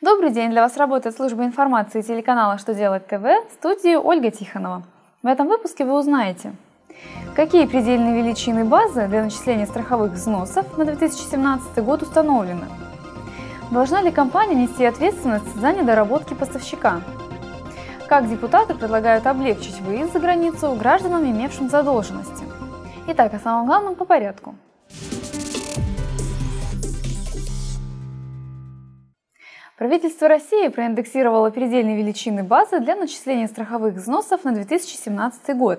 Добрый день! Для вас работает служба информации телеканала «Что делать ТВ» в студии Ольга Тихонова. В этом выпуске вы узнаете, какие предельные величины базы для начисления страховых взносов на 2017 год установлены, должна ли компания нести ответственность за недоработки поставщика, как депутаты предлагают облегчить выезд за границу гражданам, имевшим задолженности. Итак, о самом главном по порядку – Правительство России проиндексировало предельные величины базы для начисления страховых взносов на 2017 год.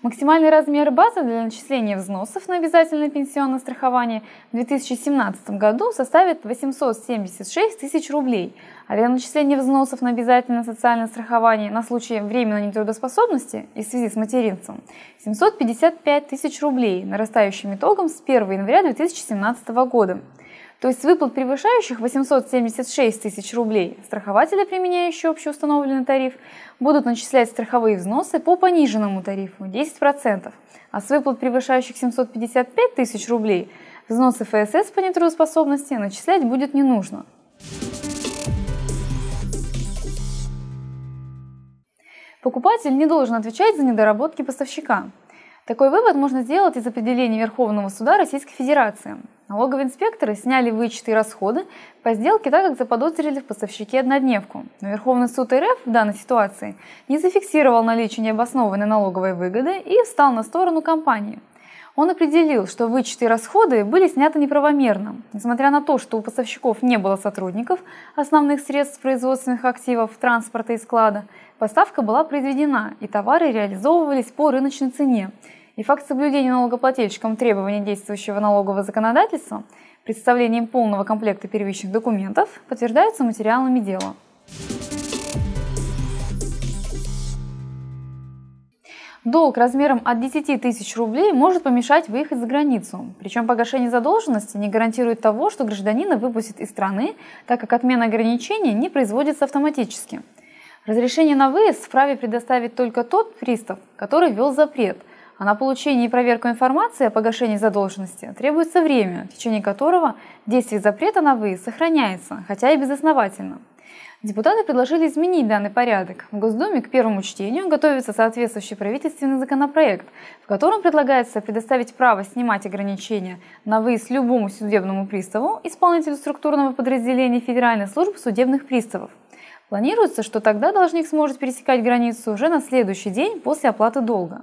Максимальный размер базы для начисления взносов на обязательное пенсионное страхование в 2017 году составит 876 тысяч рублей, а для начисления взносов на обязательное социальное страхование на случай временной нетрудоспособности и в связи с материнством 755 тысяч рублей, нарастающим итогом с 1 января 2017 года. То есть выплат, превышающих 876 тысяч рублей, страхователи, применяющие общеустановленный тариф, будут начислять страховые взносы по пониженному тарифу 10%, а с выплат, превышающих 755 тысяч рублей, взносы ФСС по нетрудоспособности начислять будет не нужно. Покупатель не должен отвечать за недоработки поставщика. Такой вывод можно сделать из определения Верховного суда Российской Федерации. Налоговые инспекторы сняли вычеты и расходы по сделке, так как заподозрили в поставщике однодневку. Но Верховный суд РФ в данной ситуации не зафиксировал наличие необоснованной налоговой выгоды и встал на сторону компании. Он определил, что вычеты и расходы были сняты неправомерно. Несмотря на то, что у поставщиков не было сотрудников, основных средств производственных активов, транспорта и склада, поставка была произведена, и товары реализовывались по рыночной цене, и факт соблюдения налогоплательщиком требований действующего налогового законодательства представлением полного комплекта первичных документов подтверждаются материалами дела. Долг размером от 10 тысяч рублей может помешать выехать за границу. Причем погашение задолженности не гарантирует того, что гражданина выпустят из страны, так как отмена ограничений не производится автоматически. Разрешение на выезд вправе предоставить только тот пристав, который ввел запрет – а на получение и проверку информации о погашении задолженности требуется время, в течение которого действие запрета на выезд сохраняется, хотя и безосновательно. Депутаты предложили изменить данный порядок. В Госдуме к первому чтению готовится соответствующий правительственный законопроект, в котором предлагается предоставить право снимать ограничения на выезд любому судебному приставу, исполнителю структурного подразделения Федеральной службы судебных приставов. Планируется, что тогда должник сможет пересекать границу уже на следующий день после оплаты долга.